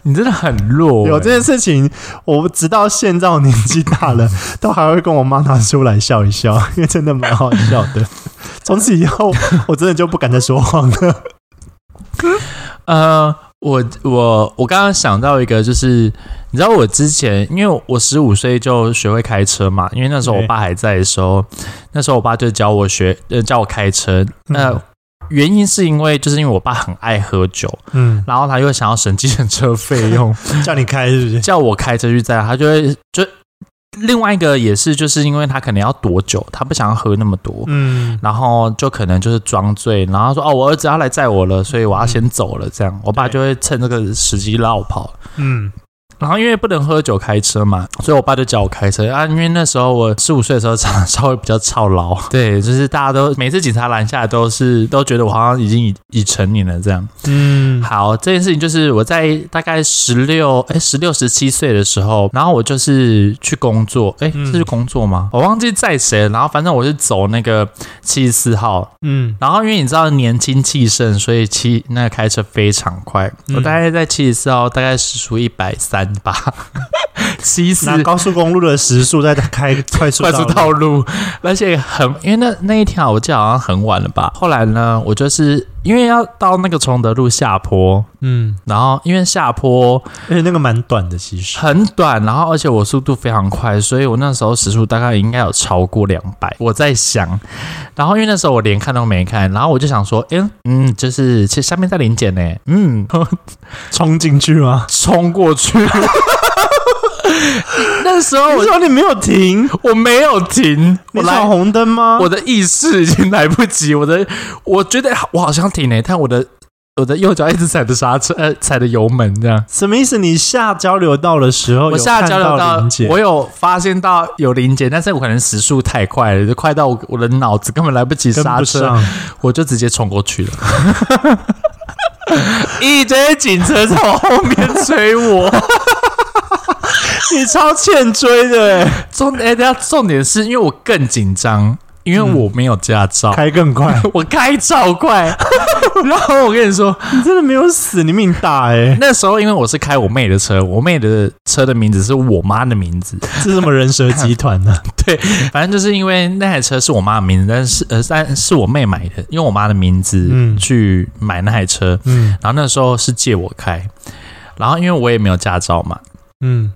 你真的很弱、欸。有这件事情，我直到现在我年纪大了，都还会跟我妈拿出来笑一笑，因为真的蛮好笑的。从此以后，我真的就不敢再说谎了。呃，我我我刚刚想到一个，就是你知道，我之前因为我十五岁就学会开车嘛，因为那时候我爸还在的时候，那时候我爸就教我学，呃，教我开车。那、嗯原因是因为，就是因为我爸很爱喝酒，嗯，然后他又想要省计程车费用，叫你开是不是？叫我开车去载他，就会就另外一个也是，就是因为他可能要躲酒，他不想要喝那么多，嗯，然后就可能就是装醉，然后说哦，我儿子要来载我了，所以我要先走了，这样，我爸就会趁这个时机绕跑，嗯。然后因为不能喝酒开车嘛，所以我爸就教我开车啊。因为那时候我十五岁的时候，常稍微比较操劳。对，就是大家都每次警察拦下来都是都觉得我好像已经已已成年了这样。嗯，好，这件事情就是我在大概十六哎十六十七岁的时候，然后我就是去工作，哎，这是工作吗？我忘记在谁了。然后反正我是走那个七十四号，嗯，然后因为你知道年轻气盛，所以七那个开车非常快。我大概在七十四号，大概时速一百三。吧，其实拿高速公路的时速在开快速快速道路，而且很因为那那一条我记得好像很晚了吧。后来呢，我就是因为要到那个崇德路下坡，嗯，然后因为下坡，而且那个蛮短的，其实很短，然后而且我速度非常快，所以我那时候时速大概应该有超过两百。我在想，然后因为那时候我连看都没看，然后我就想说，哎，嗯，就是其实下面在临检呢，嗯，冲进去吗？冲过去。那时候我说你没有停，我没有停，我闯红灯吗？我的意识已经来不及，我的我觉得我好像停了，但我的我的右脚一直踩着刹车，呃，踩着油门，这样什么意思？你下交流道的时候，我下交流道，我有发现到有临检，但是我可能时速太快了，就快到我我的脑子根本来不及刹车，我就直接冲过去了。一堆警车在我后面追我。你超欠追的，重哎，等下重点是因为我更紧张，因为我没有驾照，开更快，我开超快。然后我跟你说，你真的没有死，你命大哎。那时候因为我是开我妹的车，我妹的车的名字是我妈的名字，是什么人蛇集团呢？对，反正就是因为那台车是我妈的名字，但是呃，但是我妹买的，用我妈的名字去买那台车，嗯，然后那时候是借我开，然后因为我也没有驾照嘛，嗯。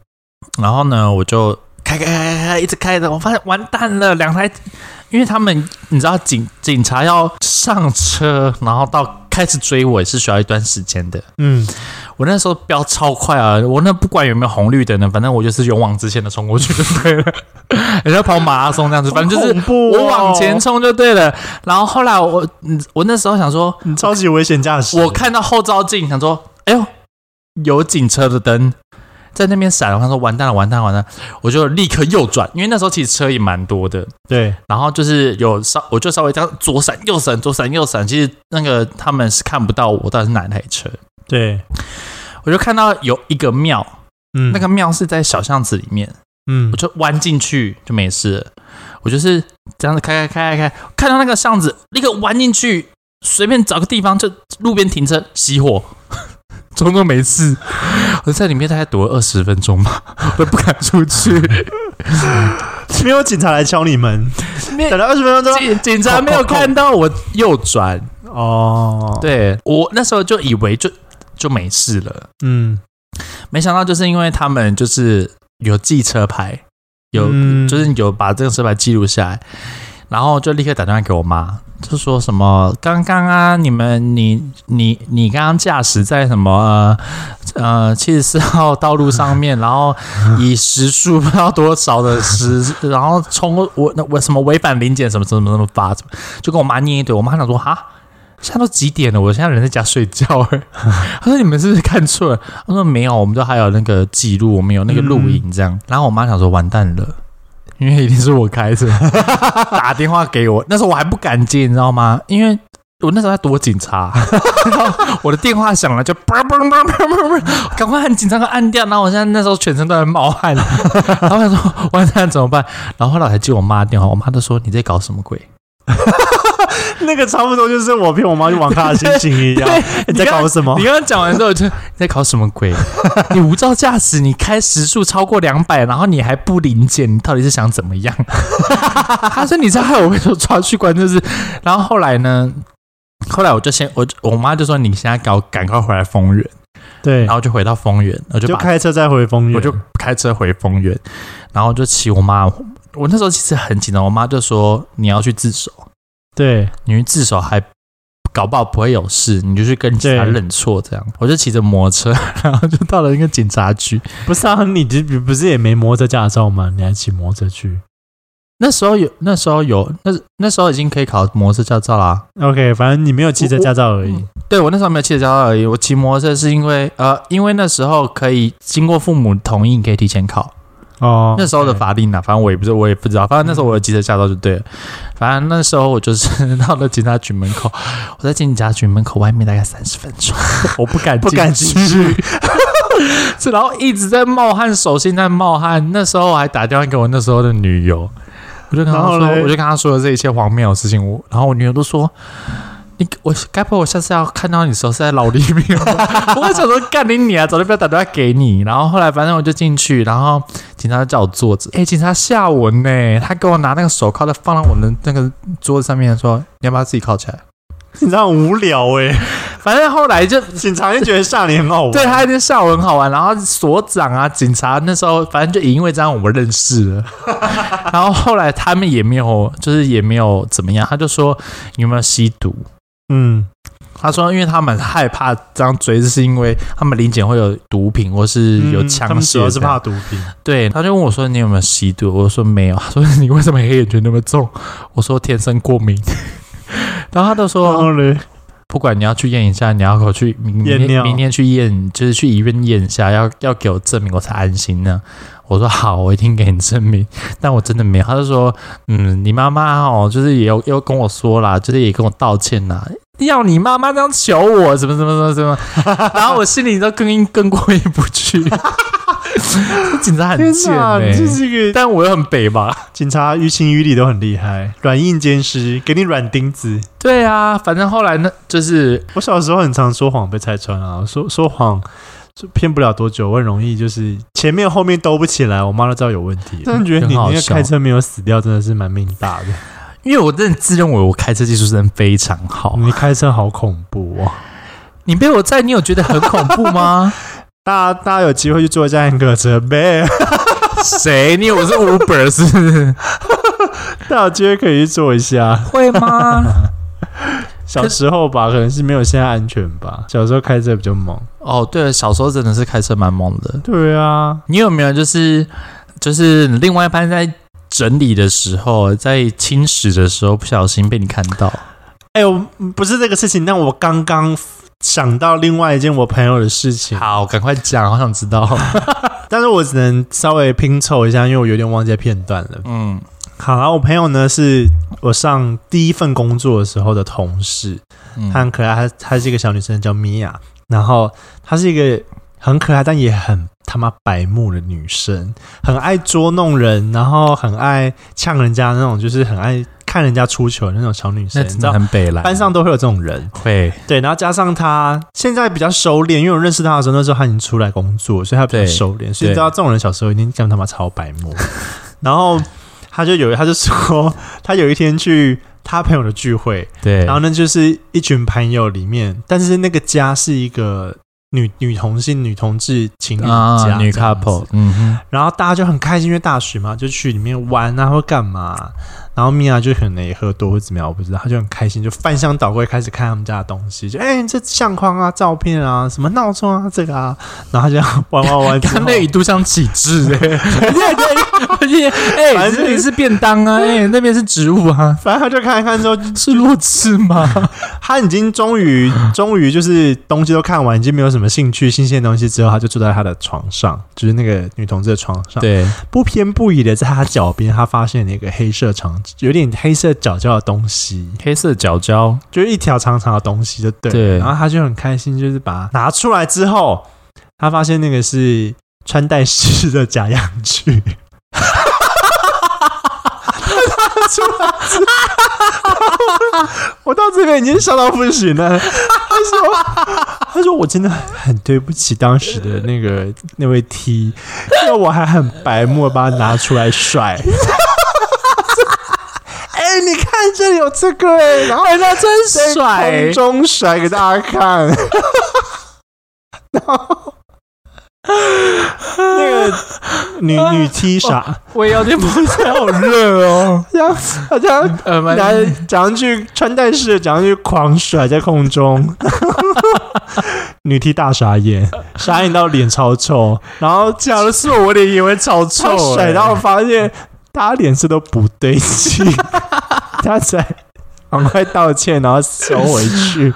然后呢，我就开开开开，一直开着，我发现完蛋了，两台，因为他们你知道警警察要上车，然后到开始追我也是需要一段时间的。嗯，我那时候飙超快啊，我那不管有没有红绿灯呢，反正我就是勇往直前的冲过去就对了，人家跑马拉松这样子，反正就是我往前冲就对了。然后后来我，我那时候想说，你超级危险驾驶，我看到后照镜想说，哎呦，有警车的灯。在那边闪了，他说完蛋了，完蛋了，完蛋了！我就立刻右转，因为那时候其实车也蛮多的。对，然后就是有稍，我就稍微这样左闪右闪，左闪右闪。其实那个他们是看不到我到底是哪台车。对，我就看到有一个庙，嗯，那个庙是在小巷子里面，嗯，我就弯进去就没事了。我就是这样子开开开开开，看到那个巷子，立刻弯进去，随便找个地方就路边停车熄火。装作没事，我在里面大概躲了二十分钟吧，我都不敢出去。没有警察来敲你门，等了二十分钟，警警察没有看到我右转。哦。对，我那时候就以为就就没事了，嗯，没想到就是因为他们就是有记车牌，有、嗯、就是有把这个车牌记录下来，然后就立刻打电话给我妈。就说什么刚刚啊，你们你你你刚刚驾驶在什么呃七十四号道路上面，然后以时速不知道多少的时，然后冲我那我什么违反临检什么什么什么罚，就跟我妈念一堆。我妈想说哈，现在都几点了？我现在人在家睡觉。她说你们是不是看错了？她说没有，我们都还有那个记录，我们有那个录影这样。然后我妈想说完蛋了。因为一定是我开车，打电话给我，那时候我还不敢接，你知道吗？因为我那时候在躲警察，然后我的电话响了，就嘣嘣嘣嘣嘣，赶快按警察的按掉。然后我现在那时候全身都在冒汗，然后他说完蛋怎么办？然后后来还接我妈电话，我妈都说你在搞什么鬼？那个差不多就是我骗我妈去网咖的心情一样。你在搞什么？你刚刚讲完之后，就你在搞什么鬼？你无照驾驶，你开时速超过两百，然后你还不临检，你到底是想怎么样？他说你在害我被抓去关，就是。然后后来呢？后来我就先我我妈就说你现在搞赶快回来丰原。对，然后就回到丰原，我就，就开车再回丰原，我就开车回丰原，然后就骑我妈。我那时候其实很紧张，我妈就说你要去自首。对，你去自首还搞不好不会有事，你就去跟警察认错这样。我就骑着摩托车，然后就到了一个警察局。不是啊，你不是也没摩托车驾照吗？你还骑摩托车去？那时候有，那时候有，那那时候已经可以考摩托车驾照啦。OK，反正你没有汽车驾照而已。我我对我那时候没有汽车驾照而已，我骑摩托车是因为呃，因为那时候可以经过父母同意，可以提前考。哦，那时候的法令呢、啊，反正我也不是，我也不知道。反正那时候我有机车驾照就对了。反正那时候我就是 到了警察局门口，我在警察局门口外面大概三十分钟，我不敢不敢进去，然后一直在冒汗，手心在冒汗。那时候我还打电话给我那时候的女友。我就跟他说，我就跟他说了这一切荒谬的事情。我，然后我女友都说：“你，我该不会我下次要看到你的时候是在老里面？” 我会想说：“干你你啊，早就不要打电话给你。”然后后来反正我就进去，然后警察就叫我坐着。哎，警察吓我呢，他给我拿那个手铐，在放到我的那个桌子上面，说：“你要不要自己铐起来？”警察很无聊哎、欸，反正后来就警察就觉得吓你很好玩，对他一定吓我很好玩。然后所长啊，警察那时候反正就也因为这样我们认识了。然后后来他们也没有，就是也没有怎么样。他就说你有没有吸毒？嗯，他说因为他们害怕这样追，是因为他们临检会有毒品或是有枪械、嗯，主要是怕毒品。对，他就问我说你有没有吸毒？我说没有。他说你为什么黑眼圈那么重？我说天生过敏。然后他就说：“不管你要去验一下，你要我去明明天明天去验，就是去医院验一下，要要给我证明，我才安心呢。”我说：“好，我一定给你证明。”但我真的没有。他就说：“嗯，你妈妈哦，就是也有又跟我说啦，就是也跟我道歉啦，要你妈妈这样求我，什么什么什么什么。”然后我心里都更更过意不去。警察很贱哎、欸，但我又很北吧。警察于情于理都很厉害，软硬兼施，给你软钉子。对啊，反正后来呢，就是我小时候很常说谎被拆穿啊，说说谎骗不了多久，我很容易就是前面后面兜不起来，我妈都知道有问题。真的觉得你那个开车没有死掉，真的是蛮命大的。因为我真的自认为我开车技术真的非常好，你开车好恐怖哦！你被我载，你有觉得很恐怖吗？大家，大家有机会去坐一下那个车呗。谁？你以为我是 Uber 是？大家有机会可以去坐一下，会吗？小时候吧，可能是没有现在安全吧。小时候开车比较猛。哦，对了，小时候真的是开车蛮猛的。对啊，你有没有就是就是另外一半在整理的时候，在清洗的时候不小心被你看到？哎呦，不是这个事情，但我刚刚。想到另外一件我朋友的事情，好，赶快讲，好想知道。但是我只能稍微拼凑一下，因为我有点忘记片段了。嗯，好，然后我朋友呢是我上第一份工作的时候的同事，嗯、她很可爱，她她是一个小女生，叫米娅，然后她是一个很可爱但也很他妈白目的女生，很爱捉弄人，然后很爱呛人家那种，就是很爱。看人家出糗的那种小女生，你知道，很北来，班上都会有这种人，会对，然后加上她现在比较收敛，因为我认识她的时候，那时候她已经出来工作，所以她比较收敛。所以你知道，这种人小时候一定讲他妈超白目。然后他就有，他就说，他有一天去他朋友的聚会，对，然后呢就是一群朋友里面，但是那个家是一个。女女同性女同志情侣家，啊、女 couple，嗯哼，然后大家就很开心，因为大学嘛，就去里面玩啊，或干嘛。然后米娅就可能也喝多或怎么样，我不知道，她就很开心，就翻箱倒柜开始看他们家的东西，就哎、欸，这相框啊、照片啊、什么闹钟啊，这个啊，然后他就玩玩玩，他那一度像起智哎，对对，哎，反正这里是便当啊，哎、欸，那边是植物啊，反正他就看一看之后是弱智吗？他已经终于终于就是东西都看完，已经没有什么兴趣新鲜的东西之后，他就坐在他的床上，就是那个女同志的床上，对，不偏不倚的在他脚边，他发现了一个黑色长。有点黑色角角的东西，黑色角角就是一条长长的东西，就对。对，然后他就很开心，就是把它拿出来之后，他发现那个是穿戴式的假阳具。出来我到这边已经笑到不行了。他说：“他说我真的很对不起当时的那个那位 T，因为我还很白目，把它拿出来甩。”你看这里有这个哎，然后他真甩，空中甩给大家看。然后那个女女 T 傻，我也有点不太好热哦。这样好像呃，来讲上去穿戴式，讲上去狂甩在空中。女 T 大傻眼，傻眼到脸超臭。然后讲的是我，我脸也会超臭。甩到发现。他脸色都不对劲，他才赶快道歉，然后收回去。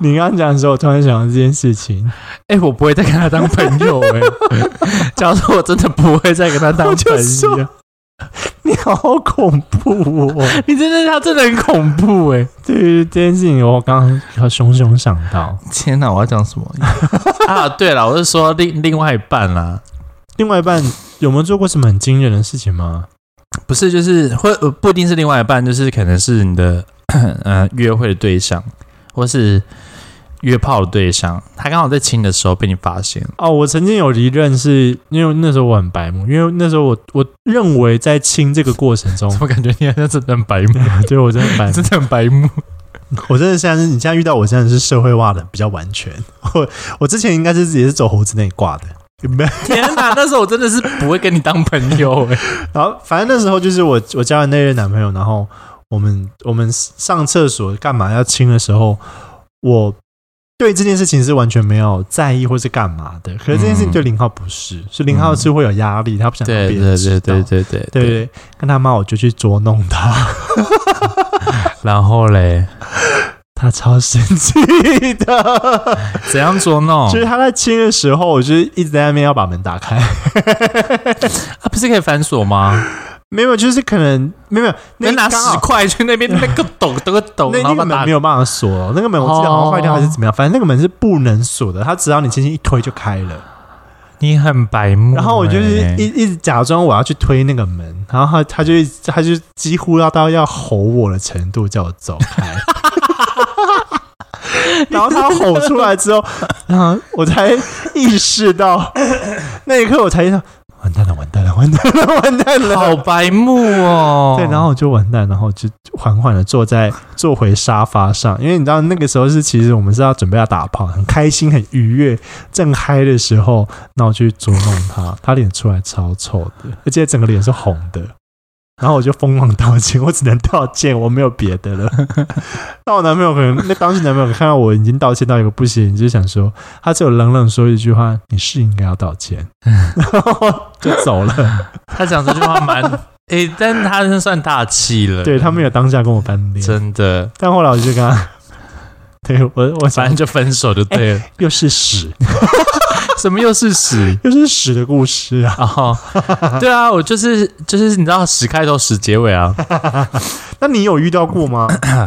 你刚刚讲的时候，我突然想到这件事情。哎、欸，我不会再跟他当朋友 哎、欸。假如说我真的不会再跟他当朋友，你好恐怖哦！你真的他真的很恐怖哎、欸。对于这件事情，我刚刚要熊熊想到。天哪，我要讲什么啊？对了，我是说另另外一半啦。另外一半有没有做过什么很惊人的事情吗？不是，就是会不一定是另外一半，就是可能是你的 呃约会的对象，或是。约炮的对象，他刚好在亲的时候被你发现哦。我曾经有一任是因为那时候我很白目，因为那时候我我认为在亲这个过程中，我感觉你好像真的很白目，对我真的白，真的很白目。我真的现在是你现在遇到我真的是社会化的比较完全。我我之前应该是也是走猴子那一挂的。天哪，那时候我真的是不会跟你当朋友哎。然后反正那时候就是我我交了那任男朋友，然后我们我们上厕所干嘛要亲的时候，我。对这件事情是完全没有在意或是干嘛的，可是这件事情对林浩不是，嗯、所以零号是会有压力，他不想让别人知道。对对对对对对，对，对，跟他妈我就去捉弄他，然后嘞，他超生气的。怎样捉弄？就是他在亲的时候，我就一直在那边要把门打开。他，不是可以反锁吗？没有，就是可能没有，那拿十块去那边那个抖抖个抖，那那个门没有办法锁，那个门我记得好像坏掉还是怎么样，反正那个门是不能锁的，他只要你轻轻一推就开了。你很白目，然后我就是一一直假装我要去推那个门，然后他他就他就几乎要到要吼我的程度，叫我走开。然后他吼出来之后，然后我才意识到，那一刻我才意识到。完蛋了，完蛋了，完蛋了，完蛋了！好白目哦。对，然后我就完蛋，然后就缓缓的坐在坐回沙发上，因为你知道那个时候是其实我们是要准备要打炮，很开心、很愉悦、正嗨的时候，那我去捉弄他，他脸出来超臭的，而且整个脸是红的。然后我就疯狂道歉，我只能道歉，我没有别的了。那我男朋友可能，那当时男朋友看到我已经道歉到一个不行，就想说，他只有冷冷说一句话：“你是应该要道歉。”然后就走了。他讲这句话蛮诶、欸，但他是算大气了。对，他没有当下跟我翻脸，真的。但后来我就跟他，对我我反正就分手就对了，欸、又是屎。什么又是屎？又是屎的故事啊！哦，对啊，我就是就是你知道屎开头屎结尾啊。那你有遇到过吗？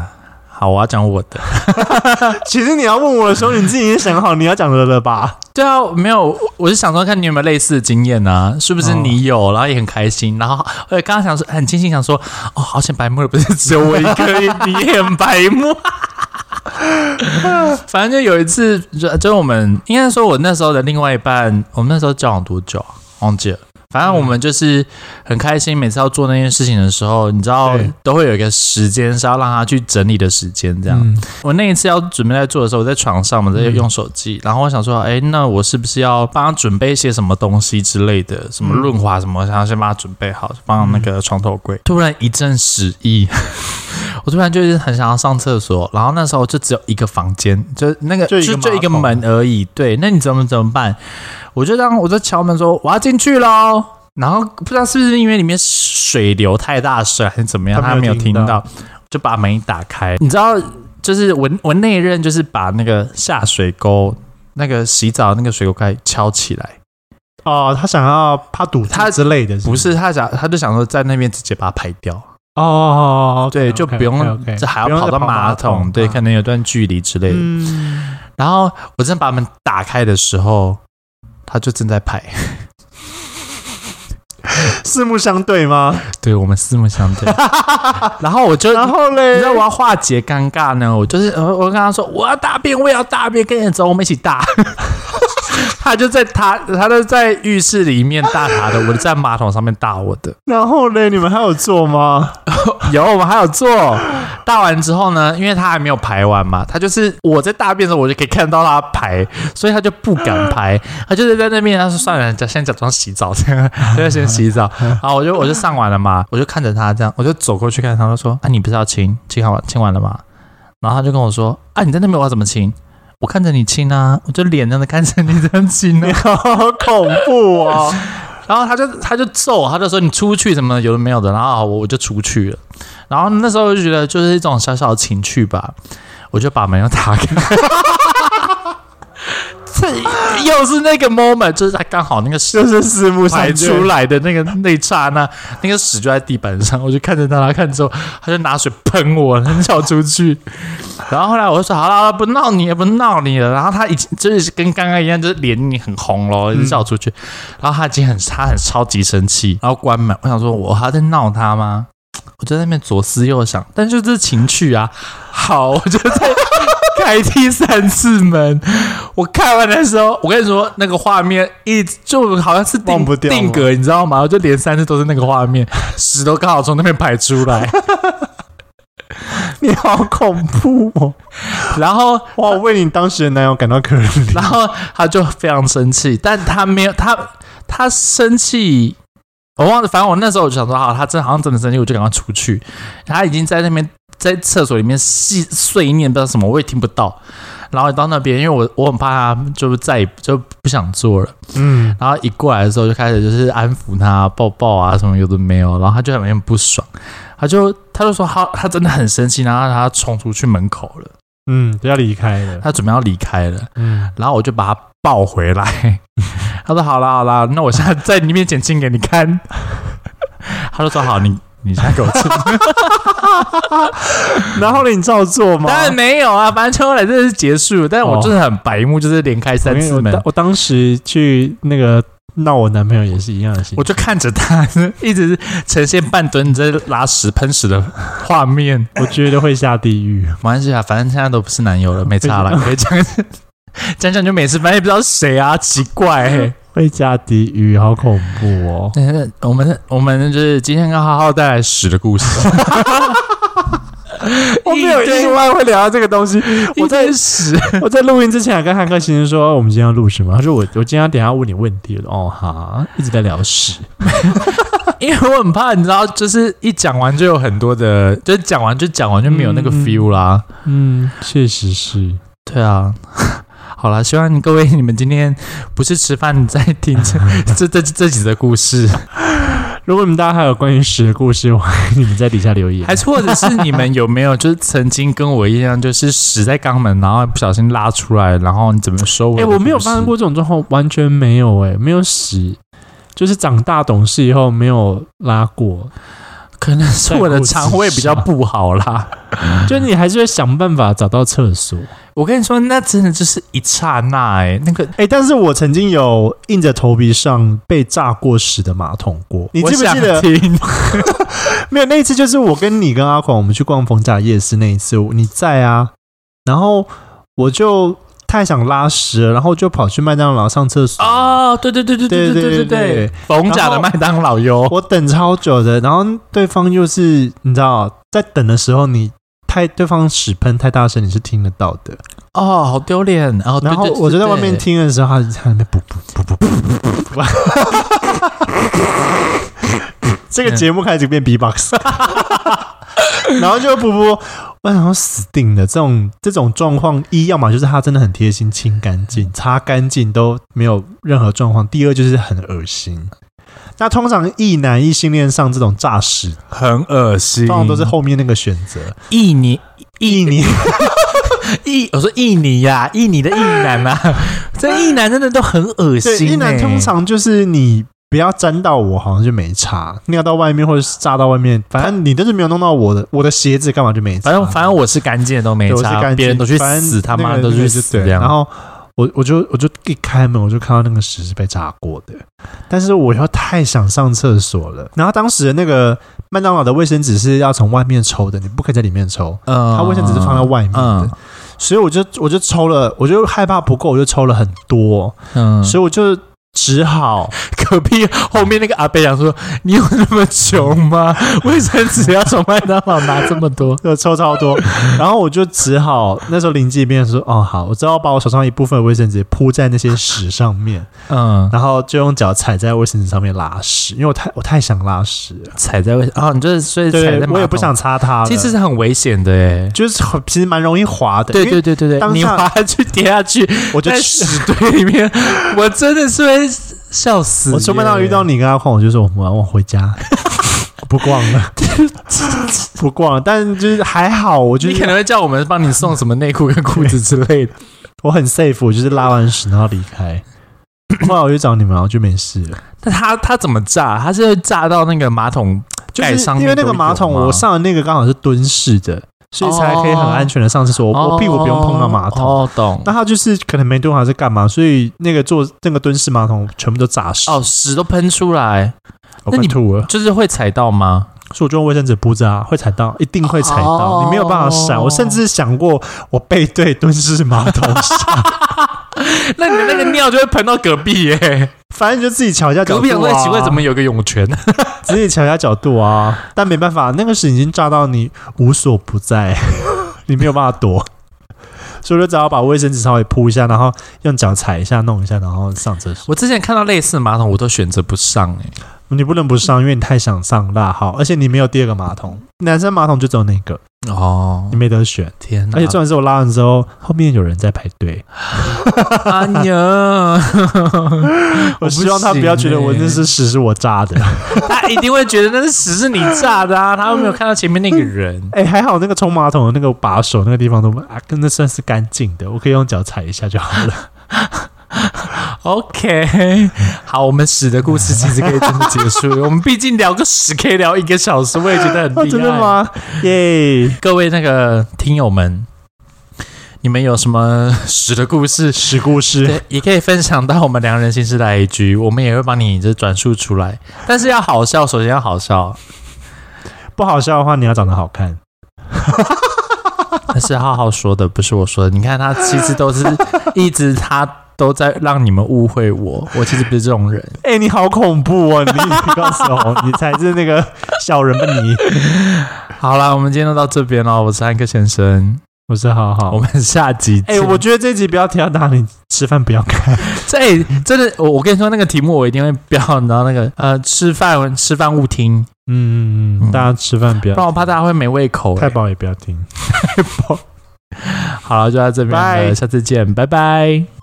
好，我要讲我的。其实你要问我的时候，你自己已经想好你要讲的了吧？对啊，没有，我是想说看你有没有类似的经验啊？是不是你有，然后也很开心，然后呃，刚刚想说很庆幸，想说哦，好像白目不是只有我一个，你也很白目。反正就有一次，就就我们应该说，我那时候的另外一半，我们那时候交往多久啊？忘记了。反正我们就是很开心，每次要做那件事情的时候，你知道都会有一个时间是要让他去整理的时间。这样，嗯、我那一次要准备在做的时候，我在床上嘛，在用手机，嗯、然后我想说，哎，那我是不是要帮他准备一些什么东西之类的，什么润滑什么，想要先把它准备好，放那个床头柜。突然一阵屎意，我突然就是很想要上厕所，然后那时候就只有一个房间，就那个就就，就一个门而已。对，那你怎么怎么办？我就让我在敲门说我要进去喽，然后不知道是不是因为里面水流太大声还是怎么样，他没有听到，就把门一打开。你知道，就是我我那一任就是把那个下水沟那个洗澡那个水沟盖敲起来。哦，他想要怕堵他之类的是不是？不是，他想他就想说在那边直接把它排掉。哦，哦，对，就不用这还要跑到马桶，对，可能有段距离之类的。嗯，然后我真的把门打开的时候。他就正在拍，四目相对吗？对，我们四目相对。然后我就，然后嘞，你知道我要化解尴尬呢，我就是我跟他说我要大便，我也要大便，跟你走，我们一起大。他就在他，他就在浴室里面大他的，我就在马桶上面大我的。然后呢，你们还有做吗？有，我们还有做。大完之后呢，因为他还没有排完嘛，他就是我在大便的时候，我就可以看到他排，所以他就不敢排，他就是在那边。他说：“算了，先假装洗澡，这样就先洗澡。”然后我就我就上完了嘛，我就看着他这样，我就走过去看他，他说：“啊，你不是要亲亲好亲完了吗？”然后他就跟我说：“啊，你在那边我要怎么亲？”我看着你亲啊，我就脸这样的看着你这样亲啊，好恐怖哦！然后他就他就揍，他就说你出去什么有的没有的，然后我我就出去了。然后那时候就觉得就是一种小小的情趣吧，我就把门又打开。这 又是那个 moment，就是他刚好那个屎就是四目排出来的那个那一刹那，那个屎就在地板上，我就看着他，他看之后，他就拿水喷我，很想出去。然后后来我就说好了，不闹你，也不闹你了。然后他已经就是跟刚刚一样，就是脸很红了，就叫我出去。然后他已经很他很超级生气，然后关门。我想说，我还在闹他吗？我就在那边左思右想，但就这是情趣啊。好，我就在。开第三次门，我看完的时候，我跟你说，那个画面一直就好像是定不定格，你知道吗？我就连三次都是那个画面，屎都刚好从那边排出来。你好恐怖哦！然后哇，我为你当时的男友感到可怜。然后他就非常生气，但他没有他他生气，我忘了。反正我那时候我就想说，好，他真好像真的生气，我就赶快出去。他已经在那边。在厕所里面细碎念不知道什么，我也听不到。然后到那边，因为我我很怕他，就再也就不想做了。嗯，然后一过来的时候，就开始就是安抚他、抱抱啊什么有的没有。然后他就很不爽，他就他就说他他真的很生气，然后他冲出去门口了。嗯，要离开了，他准备要离开了。嗯，然后我就把他抱回来。他说：“好了好了，那我现在在你面前亲给你看。”他就说：“好，你。”你现在给我吃，然后呢？你照做吗？当然没有啊，反正后来这是结束。但是我真的很白目，就是连开三次门。我，我当时去那个闹我男朋友也是一样的心，我就看着他 一直呈现半蹲在拉屎喷屎的画面，我觉得会下地狱。没关系啊，反正现在都不是男友了，没差了，可以讲 讲讲就没事。反正也不知道谁啊，奇怪、欸。会下地狱，好恐怖哦！我们我们就是今天跟浩浩带来屎的故事。我没有意外会聊到这个东西。我在屎，我在录音之前还跟汉克先生说，我们今天要录什么？他说我我今天要等下问你问题了。哦，好，一直在聊屎，因为我很怕，你知道，就是一讲完就有很多的，就是讲完就讲完就没有那个 feel 啦。嗯，确实是，对啊。好了，希望各位你们今天不是吃饭在听 这这这这几则故事。如果你们大家还有关于屎的故事，欢迎你们在底下留言。还是或者是你们有没有就是曾经跟我一样，就是屎在肛门，然后不小心拉出来，然后你怎么收？哎、欸，我没有发生过这种状况，完全没有哎、欸，没有屎，就是长大懂事以后没有拉过。可能是我的肠胃比较不好啦，就你还是会想办法找到厕所。我跟你说，那真的就是一刹那哎，那个哎，但是我曾经有硬着头皮上被炸过屎的马桶过。你记不记得？没有，那一次就是我跟你跟阿狂我们去逛逢甲夜市那一次，你在啊，然后我就。太想拉屎了，然后就跑去麦当劳上厕所。哦，对对对对对对对对对，逢甲的麦当劳哟。我等超久的，然后对方又是你知道，在等的时候你太对方屎喷太大声，你是听得到的。哦，好丢脸。然后然后我就在外面听的时候，他在那边噗噗噗噗噗噗噗。这个节目开始变 B-box，然后就噗噗。然后死定了，这种这种状况，一要么就是他真的很贴心，清干净、擦干净都没有任何状况；第二就是很恶心。那通常异男异性恋上这种诈尸很恶心，通常都是后面那个选择。异你异你异，我说异你呀，异你的异男啊，这异男真的都很恶心。异男通常就是你。不要沾到我，好像就没差。尿到外面或者是炸到外面，反正你都是没有弄到我的我的鞋子，干嘛就没差。反正反正我是干净的，都没差。别人都去死，他妈都去死。然后我我就我就一开门，我就看到那个屎是被炸过的。但是我又太想上厕所了。然后当时的那个麦当劳的卫生纸是要从外面抽的，你不可以在里面抽。嗯，它卫生纸是放在外面的，嗯、所以我就我就抽了，我就害怕不够，我就抽了很多。嗯，所以我就。只好 隔壁后面那个阿伯讲说：“你有那么穷吗？卫生纸要从麦当劳拿这么多，要抽超多。”然后我就只好那时候灵机一变说：“哦，好，我只好把我手上一部分卫生纸铺在那些屎上面，嗯，然后就用脚踩在卫生纸上面拉屎，因为我太我太想拉屎了，踩在卫哦，你就是所以踩在对，我也不想擦它，其实是很危险的诶，就是其实蛮容易滑的，对对对对对，当你滑下去跌下去，我就在屎堆里面，我真的是会。”笑死！我出门到遇到你跟阿矿，我就说我要我回家，不逛了，不逛了。但就是还好，我觉得你可能会叫我们帮你送什么内裤跟裤子之类的。我很 safe，我就是拉完屎然后离开。后来我去找你们，然后就没事了。但他他怎么炸？他是会炸到那个马桶盖上，因为那个马桶我上的那个刚好是蹲式的，所以才可以很安全的上厕所。我我屁股不用碰到马桶。哦，懂。那他就是可能没蹲好还是干嘛，所以那个坐那个蹲式马桶全部都炸屎。哦，屎都喷出来。那你吐了，就是会踩到吗？所以我就用卫生纸铺着啊，会踩到，一定会踩到。你没有办法闪。我甚至想过，我背对蹲式马桶上。那你的那个 尿就会喷到隔壁耶、欸，反正就自己瞧一下角度啊。隔壁会奇怪，怎么有个涌泉？自己瞧一下角度啊。但没办法，那个屎已经炸到你无所不在，你没有办法躲，所以就只好把卫生纸稍微铺一下，然后用脚踩一下，弄一下，然后上厕所。我之前看到类似的马桶，我都选择不上哎、欸。你不能不上，因为你太想上大号，而且你没有第二个马桶，男生马桶就只有那个哦，你没得选。天哪！而且重点是我拉完之后，后面有人在排队。哎呀！我希望他不要觉得我那是屎是我炸的，他一定会觉得那是屎是你炸的啊！他又没有看到前面那个人。哎、欸，还好那个冲马桶的那个把手那个地方都啊，跟那算是干净的，我可以用脚踩一下就好了。OK，好，我们屎的故事其实可以真的结束。我们毕竟聊个屎可以聊一个小时，我也觉得很厉害。真的吗？耶！各位那个听友们，你们有什么屎的故事？屎故事，也可以分享到我们良人心事的 IG，我们也会帮你这转述出来。但是要好笑，首先要好笑。不好笑的话，你要长得好看。那是浩浩说的，不是我说的。你看他其实都是一直他都在让你们误会我，我其实不是这种人。哎、欸，你好恐怖哦！你告诉我，你才是那个小人吧你？好了，我们今天就到这边了。我是汉克先生，我是好好，我们下集见。哎、欸，我觉得这集不要提到哪里吃饭，不要看。这、欸、真的，我我跟你说，那个题目我一定会标，你知道那个呃，吃饭吃饭勿听。嗯嗯嗯，大家吃饭不要，不然我怕大家会没胃口。太饱也不要听，太饱。好了，就到这边了，下次见，拜拜。